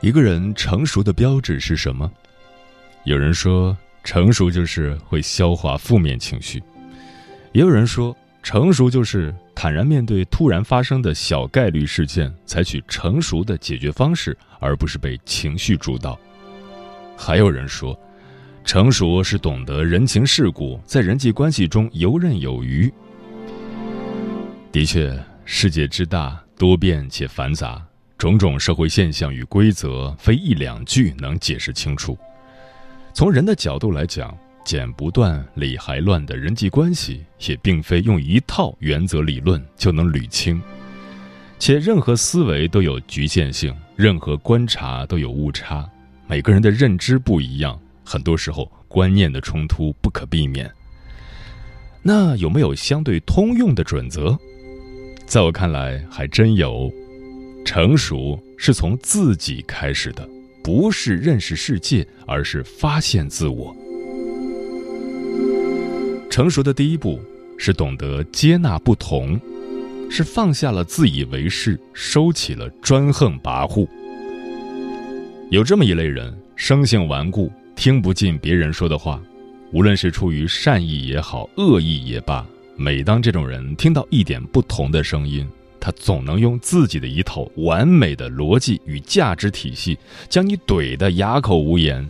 一个人成熟的标志是什么？有人说，成熟就是会消化负面情绪；也有人说，成熟就是坦然面对突然发生的小概率事件，采取成熟的解决方式，而不是被情绪主导。还有人说，成熟是懂得人情世故，在人际关系中游刃有余。的确，世界之大，多变且繁杂。种种社会现象与规则，非一两句能解释清楚。从人的角度来讲，剪不断、理还乱的人际关系，也并非用一套原则理论就能捋清。且任何思维都有局限性，任何观察都有误差。每个人的认知不一样，很多时候观念的冲突不可避免。那有没有相对通用的准则？在我看来，还真有。成熟是从自己开始的，不是认识世界，而是发现自我。成熟的第一步是懂得接纳不同，是放下了自以为是，收起了专横跋扈。有这么一类人，生性顽固，听不进别人说的话，无论是出于善意也好，恶意也罢，每当这种人听到一点不同的声音，他总能用自己的一套完美的逻辑与价值体系，将你怼得哑口无言。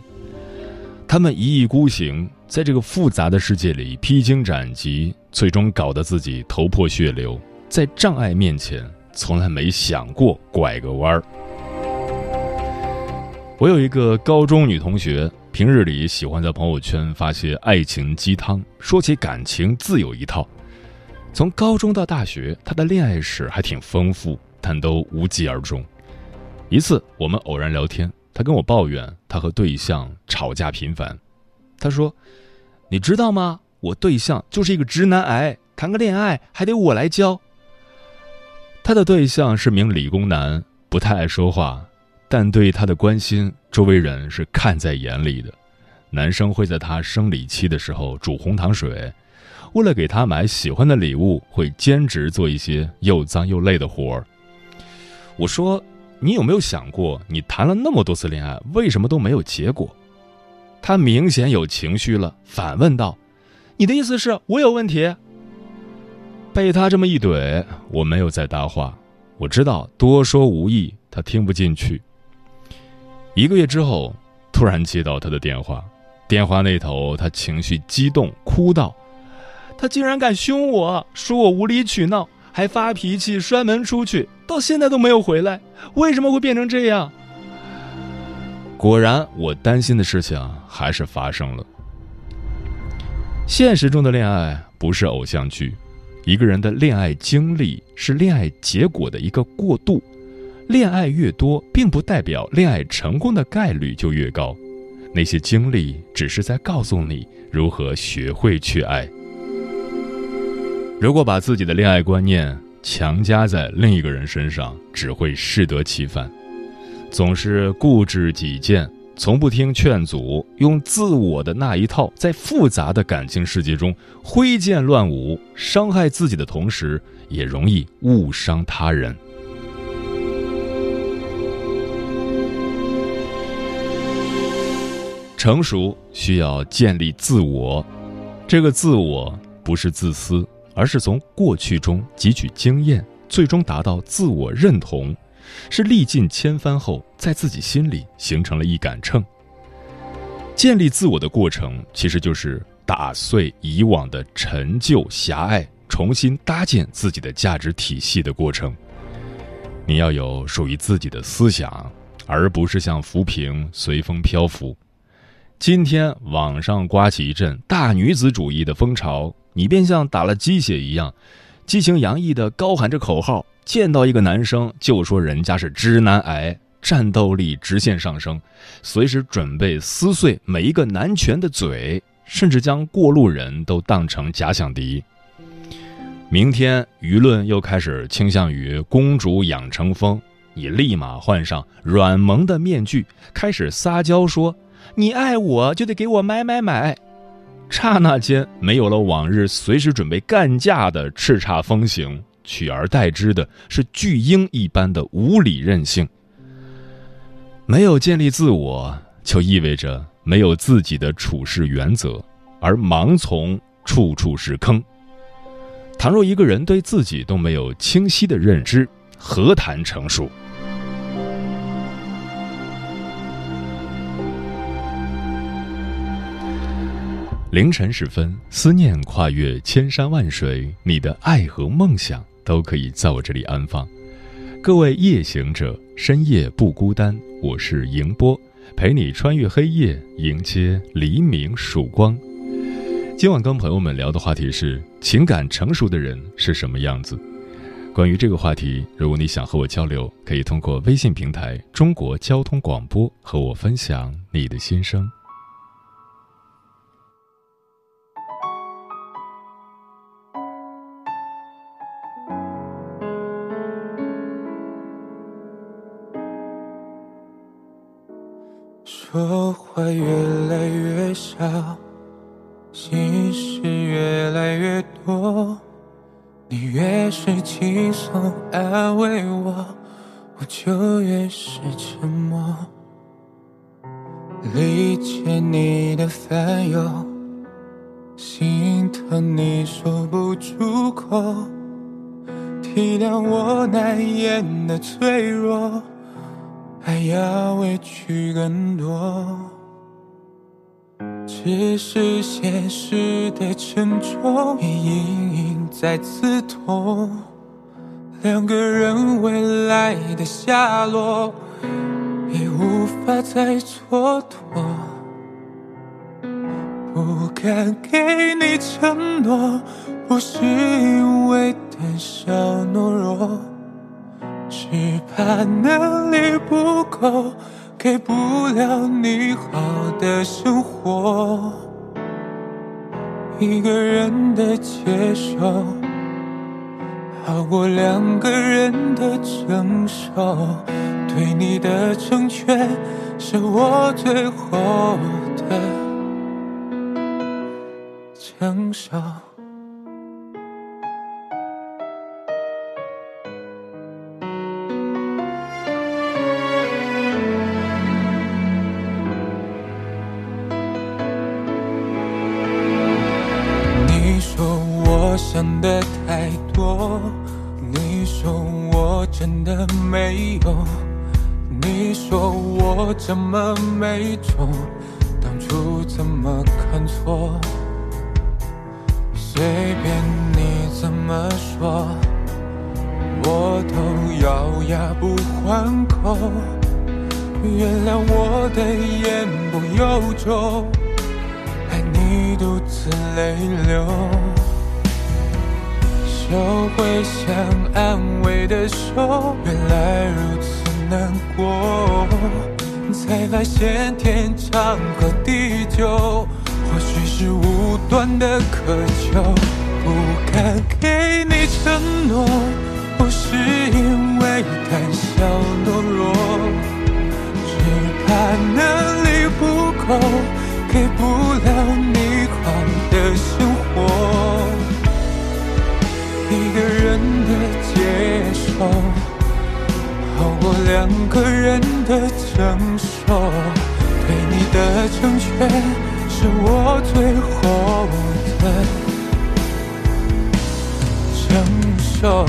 他们一意孤行，在这个复杂的世界里披荆斩棘，最终搞得自己头破血流。在障碍面前，从来没想过拐个弯儿。我有一个高中女同学，平日里喜欢在朋友圈发些爱情鸡汤，说起感情自有一套。从高中到大学，他的恋爱史还挺丰富，但都无疾而终。一次，我们偶然聊天，他跟我抱怨他和对象吵架频繁。他说：“你知道吗？我对象就是一个直男癌，谈个恋爱还得我来教。”他的对象是名理工男，不太爱说话，但对他的关心，周围人是看在眼里的。男生会在他生理期的时候煮红糖水。为了给他买喜欢的礼物，会兼职做一些又脏又累的活儿。我说：“你有没有想过，你谈了那么多次恋爱，为什么都没有结果？”他明显有情绪了，反问道：“你的意思是我有问题？”被他这么一怼，我没有再搭话。我知道多说无益，他听不进去。一个月之后，突然接到他的电话，电话那头他情绪激动，哭道。他竟然敢凶我，说我无理取闹，还发脾气摔门出去，到现在都没有回来。为什么会变成这样？果然，我担心的事情还是发生了。现实中的恋爱不是偶像剧，一个人的恋爱经历是恋爱结果的一个过渡。恋爱越多，并不代表恋爱成功的概率就越高。那些经历只是在告诉你如何学会去爱。如果把自己的恋爱观念强加在另一个人身上，只会适得其反。总是固执己见，从不听劝阻，用自我的那一套，在复杂的感情世界中挥剑乱舞，伤害自己的同时，也容易误伤他人。成熟需要建立自我，这个自我不是自私。而是从过去中汲取经验，最终达到自我认同，是历尽千帆后，在自己心里形成了一杆秤。建立自我的过程，其实就是打碎以往的陈旧狭隘，重新搭建自己的价值体系的过程。你要有属于自己的思想，而不是像浮萍随风漂浮。今天网上刮起一阵大女子主义的风潮，你便像打了鸡血一样，激情洋溢的高喊着口号，见到一个男生就说人家是直男癌，战斗力直线上升，随时准备撕碎每一个男权的嘴，甚至将过路人都当成假想敌。明天舆论又开始倾向于公主养成风，你立马换上软萌的面具，开始撒娇说：“你爱我就得给我买买买。”刹那间，没有了往日随时准备干架的叱咤风行，取而代之的是巨婴一般的无理任性。没有建立自我，就意味着没有自己的处事原则，而盲从处处是坑。倘若一个人对自己都没有清晰的认知，何谈成熟？凌晨时分，思念跨越千山万水，你的爱和梦想都可以在我这里安放。各位夜行者，深夜不孤单，我是迎波，陪你穿越黑夜，迎接黎明曙光。今晚跟朋友们聊的话题是情感成熟的人是什么样子。关于这个话题，如果你想和我交流，可以通过微信平台“中国交通广播”和我分享你的心声。说话越来越少。心事越来越多，你越是轻松安慰我，我就越是沉默。理解你的烦忧，心疼你说不出口，体谅我难言的脆弱，还要委屈更多。只是现实的沉重，隐隐在刺痛。两个人未来的下落，已无法再蹉跎。不敢给你承诺，不是因为胆小懦弱，只怕能力不够。给不了你好的生活，一个人的接受，好过两个人的承受。对你的成全，是我最后的承受。想的太多，你说我真的没有，你说我这么没种，当初怎么看错？随便你怎么说，我都咬牙不还口。原谅我的言不由衷，害你独自泪流。收回想安慰的手，原来如此难过。才发现天长和地久，或许是无端的渴求。不敢给你承诺，不是因为胆小懦弱，只怕能力不够，给不了你好的生活。一个人的接受，好过两个人的承受。对你的成全，是我最后的承受。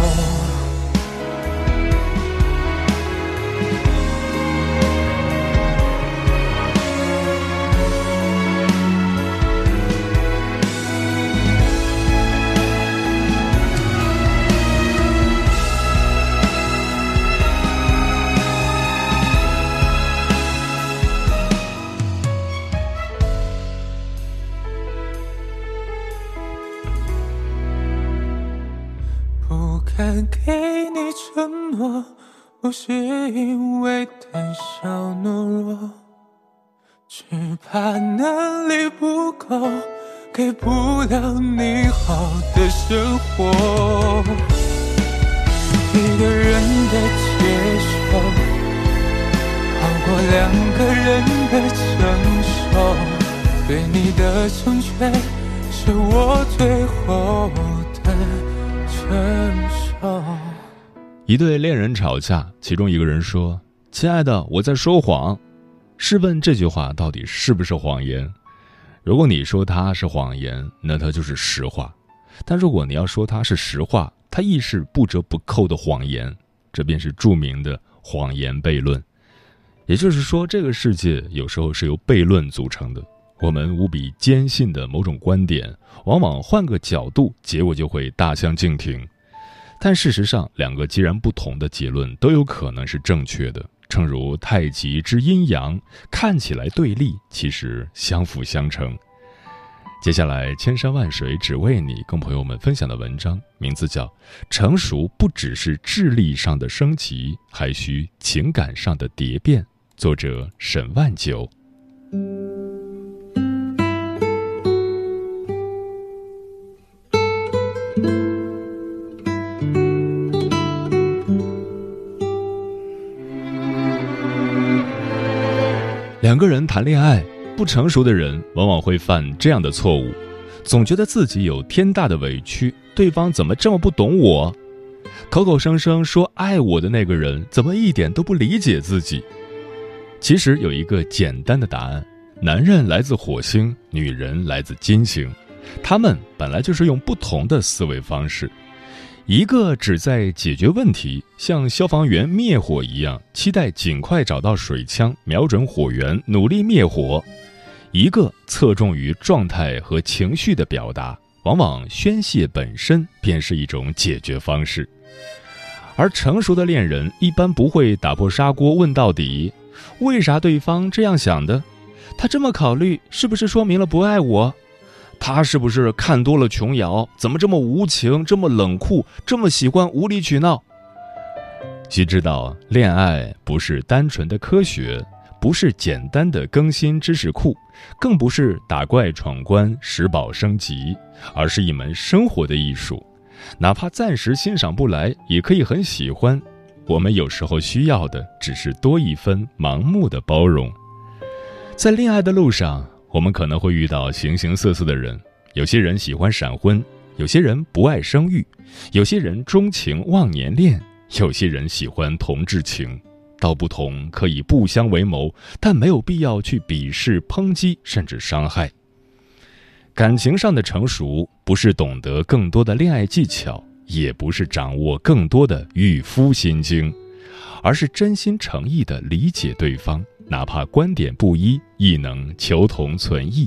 一对恋人吵架，其中一个人说：“亲爱的，我在说谎。”试问这句话到底是不是谎言？如果你说它是谎言，那它就是实话；但如果你要说它是实话，它亦是不折不扣的谎言。这便是著名的谎言悖论。也就是说，这个世界有时候是由悖论组成的。我们无比坚信的某种观点，往往换个角度，结果就会大相径庭。但事实上，两个截然不同的结论都有可能是正确的。正如太极之阴阳，看起来对立，其实相辅相成。接下来，千山万水只为你，跟朋友们分享的文章名字叫《成熟不只是智力上的升级，还需情感上的蝶变》，作者沈万九。两个人谈恋爱，不成熟的人往往会犯这样的错误，总觉得自己有天大的委屈，对方怎么这么不懂我？口口声声说爱我的那个人，怎么一点都不理解自己？其实有一个简单的答案：男人来自火星，女人来自金星，他们本来就是用不同的思维方式。一个只在解决问题，像消防员灭火一样，期待尽快找到水枪，瞄准火源，努力灭火；一个侧重于状态和情绪的表达，往往宣泄本身便是一种解决方式。而成熟的恋人一般不会打破砂锅问到底：为啥对方这样想的？他这么考虑，是不是说明了不爱我？他是不是看多了琼瑶？怎么这么无情，这么冷酷，这么喜欢无理取闹？须知道，恋爱不是单纯的科学，不是简单的更新知识库，更不是打怪闯关、拾宝升级，而是一门生活的艺术。哪怕暂时欣赏不来，也可以很喜欢。我们有时候需要的，只是多一分盲目的包容。在恋爱的路上。我们可能会遇到形形色色的人，有些人喜欢闪婚，有些人不爱生育，有些人钟情忘年恋，有些人喜欢同志情。道不同可以不相为谋，但没有必要去鄙视、抨击，甚至伤害。感情上的成熟，不是懂得更多的恋爱技巧，也不是掌握更多的御夫心经，而是真心诚意的理解对方。哪怕观点不一，亦能求同存异。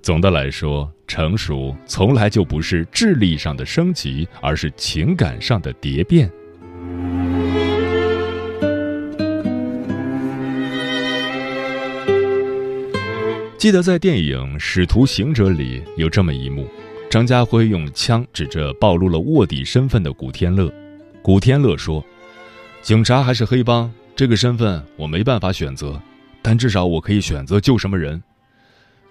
总的来说，成熟从来就不是智力上的升级，而是情感上的蝶变。记得在电影《使徒行者》里有这么一幕：张家辉用枪指着暴露了卧底身份的古天乐，古天乐说：“警察还是黑帮？”这个身份我没办法选择，但至少我可以选择救什么人。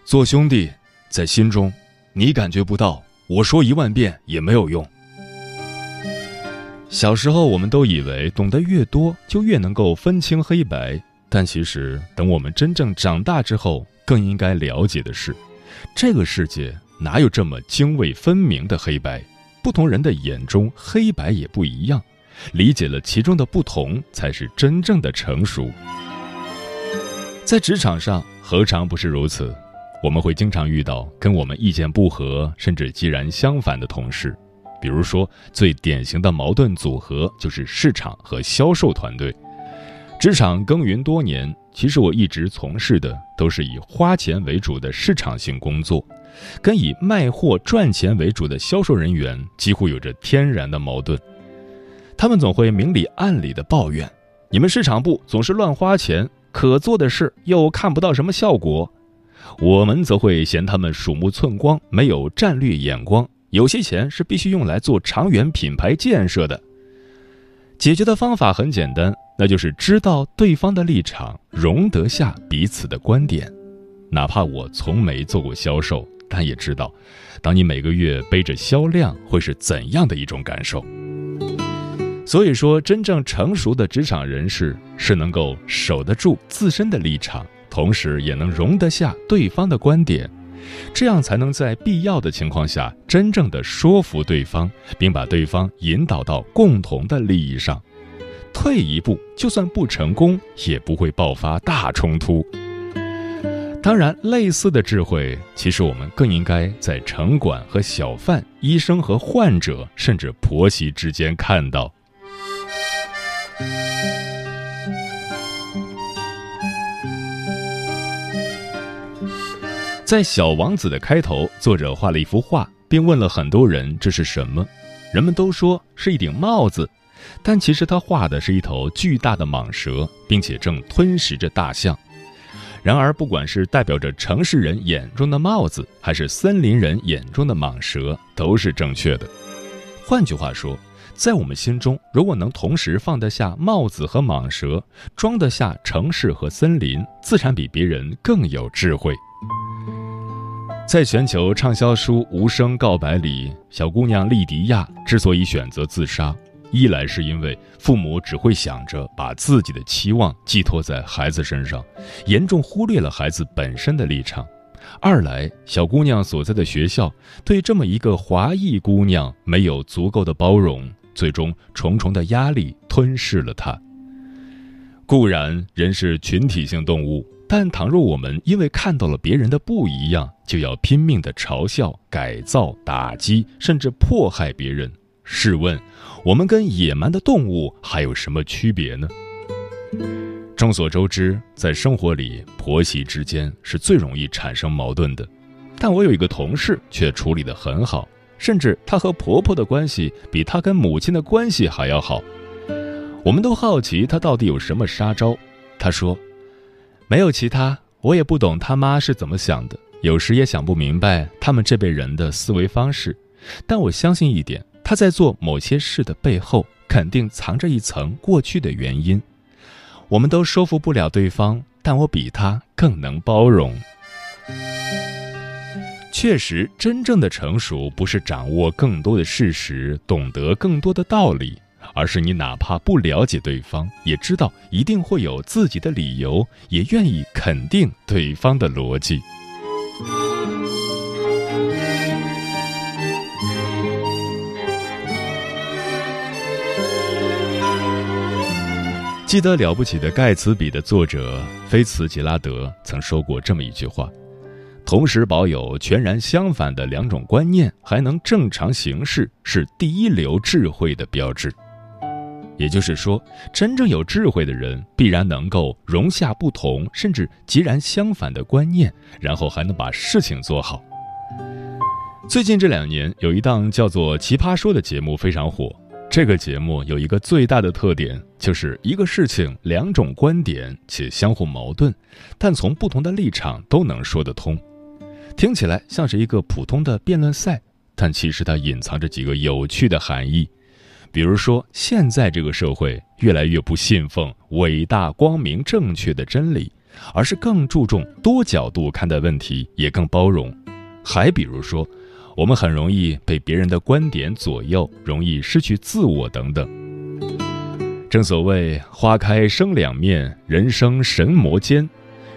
做兄弟，在心中，你感觉不到，我说一万遍也没有用。小时候，我们都以为懂得越多，就越能够分清黑白，但其实，等我们真正长大之后，更应该了解的是，这个世界哪有这么泾渭分明的黑白？不同人的眼中，黑白也不一样。理解了其中的不同，才是真正的成熟。在职场上，何尝不是如此？我们会经常遇到跟我们意见不合，甚至截然相反的同事。比如说，最典型的矛盾组合就是市场和销售团队。职场耕耘多年，其实我一直从事的都是以花钱为主的市场性工作，跟以卖货赚钱为主的销售人员几乎有着天然的矛盾。他们总会明里暗里的抱怨：“你们市场部总是乱花钱，可做的事又看不到什么效果。”我们则会嫌他们鼠目寸光，没有战略眼光。有些钱是必须用来做长远品牌建设的。解决的方法很简单，那就是知道对方的立场，容得下彼此的观点。哪怕我从没做过销售，但也知道，当你每个月背着销量，会是怎样的一种感受。所以说，真正成熟的职场人士是能够守得住自身的立场，同时也能容得下对方的观点。这样才能在必要的情况下，真正的说服对方，并把对方引导到共同的利益上。退一步，就算不成功，也不会爆发大冲突。当然，类似的智慧，其实我们更应该在城管和小贩、医生和患者，甚至婆媳之间看到。在《小王子》的开头，作者画了一幅画，并问了很多人这是什么。人们都说是一顶帽子，但其实他画的是一头巨大的蟒蛇，并且正吞食着大象。然而，不管是代表着城市人眼中的帽子，还是森林人眼中的蟒蛇，都是正确的。换句话说，在我们心中，如果能同时放得下帽子和蟒蛇，装得下城市和森林，自然比别人更有智慧。在全球畅销书《无声告白》里，小姑娘莉迪亚之所以选择自杀，一来是因为父母只会想着把自己的期望寄托在孩子身上，严重忽略了孩子本身的立场；二来，小姑娘所在的学校对这么一个华裔姑娘没有足够的包容，最终重重的压力吞噬了她。固然，人是群体性动物。但倘若我们因为看到了别人的不一样，就要拼命的嘲笑、改造、打击，甚至迫害别人，试问，我们跟野蛮的动物还有什么区别呢？众所周知，在生活里，婆媳之间是最容易产生矛盾的。但我有一个同事却处理得很好，甚至她和婆婆的关系比她跟母亲的关系还要好。我们都好奇她到底有什么杀招，她说。没有其他，我也不懂他妈是怎么想的，有时也想不明白他们这辈人的思维方式。但我相信一点，他在做某些事的背后，肯定藏着一层过去的原因。我们都说服不了对方，但我比他更能包容。确实，真正的成熟不是掌握更多的事实，懂得更多的道理。而是你哪怕不了解对方，也知道一定会有自己的理由，也愿意肯定对方的逻辑。记得《了不起的盖茨比》的作者菲茨杰拉德曾说过这么一句话：“同时保有全然相反的两种观念，还能正常行事，是第一流智慧的标志。”也就是说，真正有智慧的人必然能够容下不同甚至截然相反的观念，然后还能把事情做好。最近这两年，有一档叫做《奇葩说》的节目非常火。这个节目有一个最大的特点，就是一个事情两种观点且相互矛盾，但从不同的立场都能说得通。听起来像是一个普通的辩论赛，但其实它隐藏着几个有趣的含义。比如说，现在这个社会越来越不信奉伟大、光明、正确的真理，而是更注重多角度看待问题，也更包容。还比如说，我们很容易被别人的观点左右，容易失去自我等等。正所谓“花开生两面，人生神魔间”，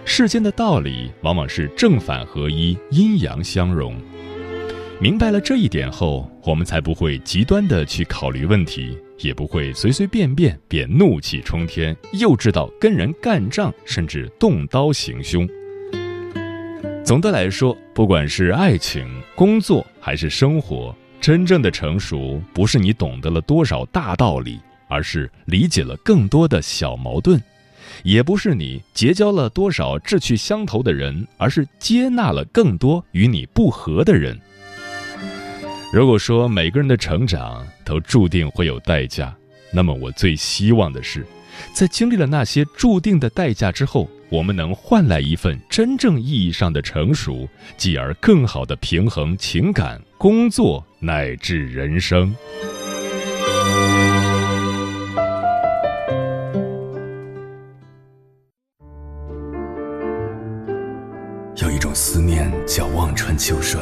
世间的道理往往是正反合一，阴阳相融。明白了这一点后，我们才不会极端的去考虑问题，也不会随随便便便怒气冲天，幼稚到跟人干仗，甚至动刀行凶。总的来说，不管是爱情、工作还是生活，真正的成熟不是你懂得了多少大道理，而是理解了更多的小矛盾；也不是你结交了多少志趣相投的人，而是接纳了更多与你不合的人。如果说每个人的成长都注定会有代价，那么我最希望的是，在经历了那些注定的代价之后。我们能换来一份真正意义上的成熟，继而更好的平衡情感、工作乃至人生。有一种思念叫望穿秋水，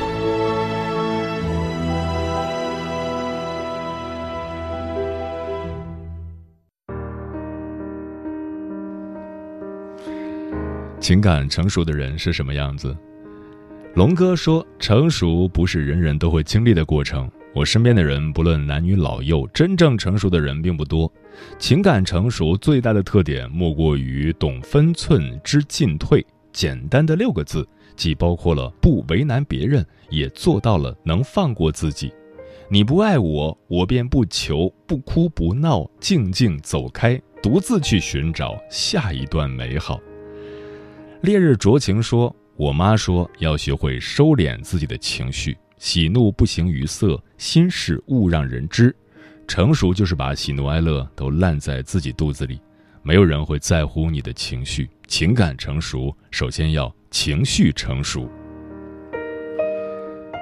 情感成熟的人是什么样子？龙哥说：“成熟不是人人都会经历的过程。”我身边的人，不论男女老幼，真正成熟的人并不多。情感成熟最大的特点，莫过于懂分寸、知进退。简单的六个字，既包括了不为难别人，也做到了能放过自己。你不爱我，我便不求，不哭不闹，静静走开，独自去寻找下一段美好。烈日灼情说：“我妈说要学会收敛自己的情绪。”喜怒不形于色，心事勿让人知。成熟就是把喜怒哀乐都烂在自己肚子里，没有人会在乎你的情绪。情感成熟，首先要情绪成熟。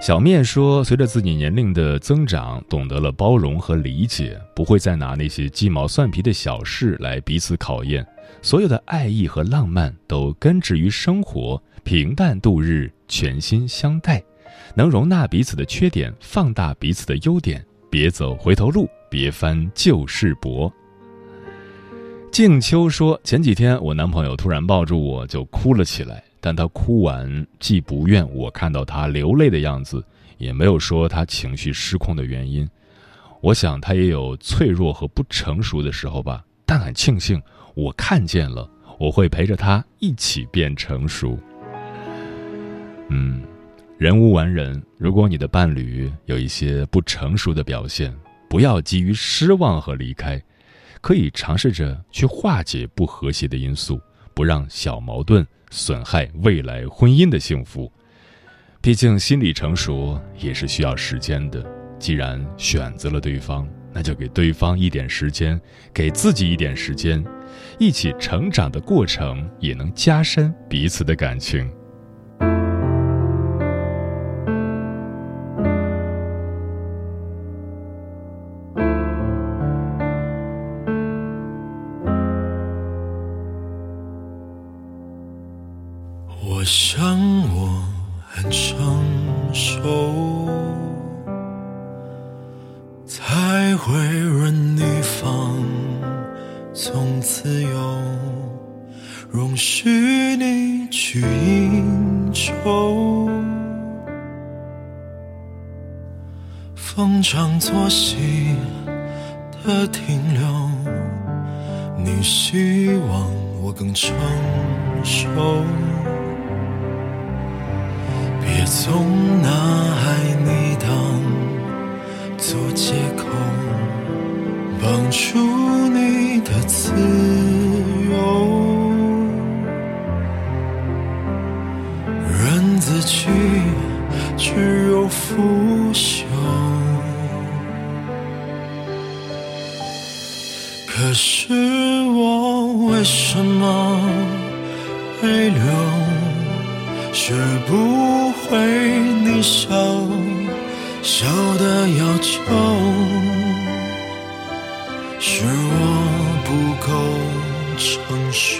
小面说，随着自己年龄的增长，懂得了包容和理解，不会再拿那些鸡毛蒜皮的小事来彼此考验。所有的爱意和浪漫都根植于生活，平淡度日，全心相待。能容纳彼此的缺点，放大彼此的优点，别走回头路，别翻旧事薄。静秋说：“前几天我男朋友突然抱住我就哭了起来，但他哭完既不愿我看到他流泪的样子，也没有说他情绪失控的原因。我想他也有脆弱和不成熟的时候吧，但很庆幸我看见了，我会陪着他一起变成熟。”嗯。人无完人，如果你的伴侣有一些不成熟的表现，不要急于失望和离开，可以尝试着去化解不和谐的因素，不让小矛盾损害未来婚姻的幸福。毕竟心理成熟也是需要时间的。既然选择了对方，那就给对方一点时间，给自己一点时间，一起成长的过程也能加深彼此的感情。逢场作戏的停留，你希望我更成熟，别总拿爱你当做借口，绑住你的自由，自己只有腐朽。可是我为什么泪流？学不会你笑笑的要求，是我不够成熟，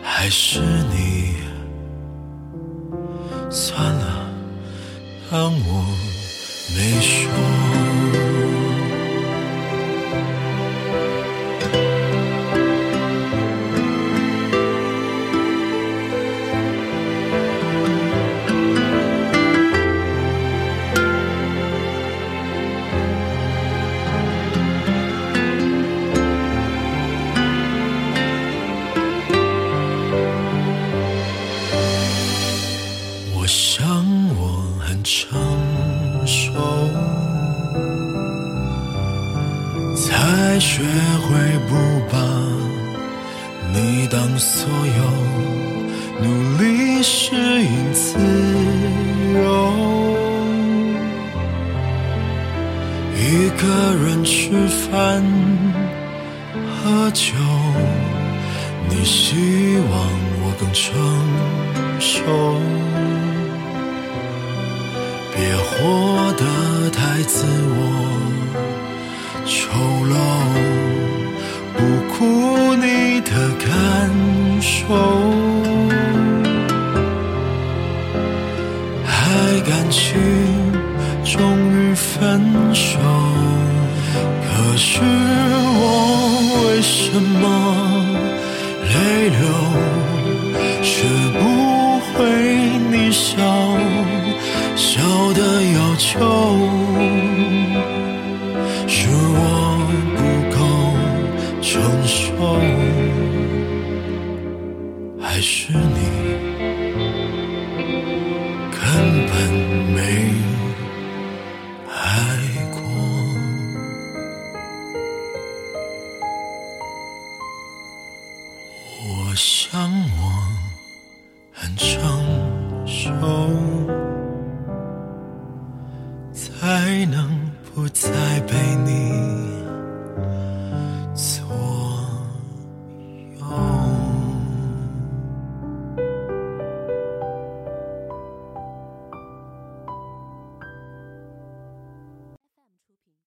还是当所有，努力适应自由，一个人吃饭喝酒，你希望我更成熟。别活得太自我、丑陋，顾你的感受，爱感情终于分手，可是我为什么泪流，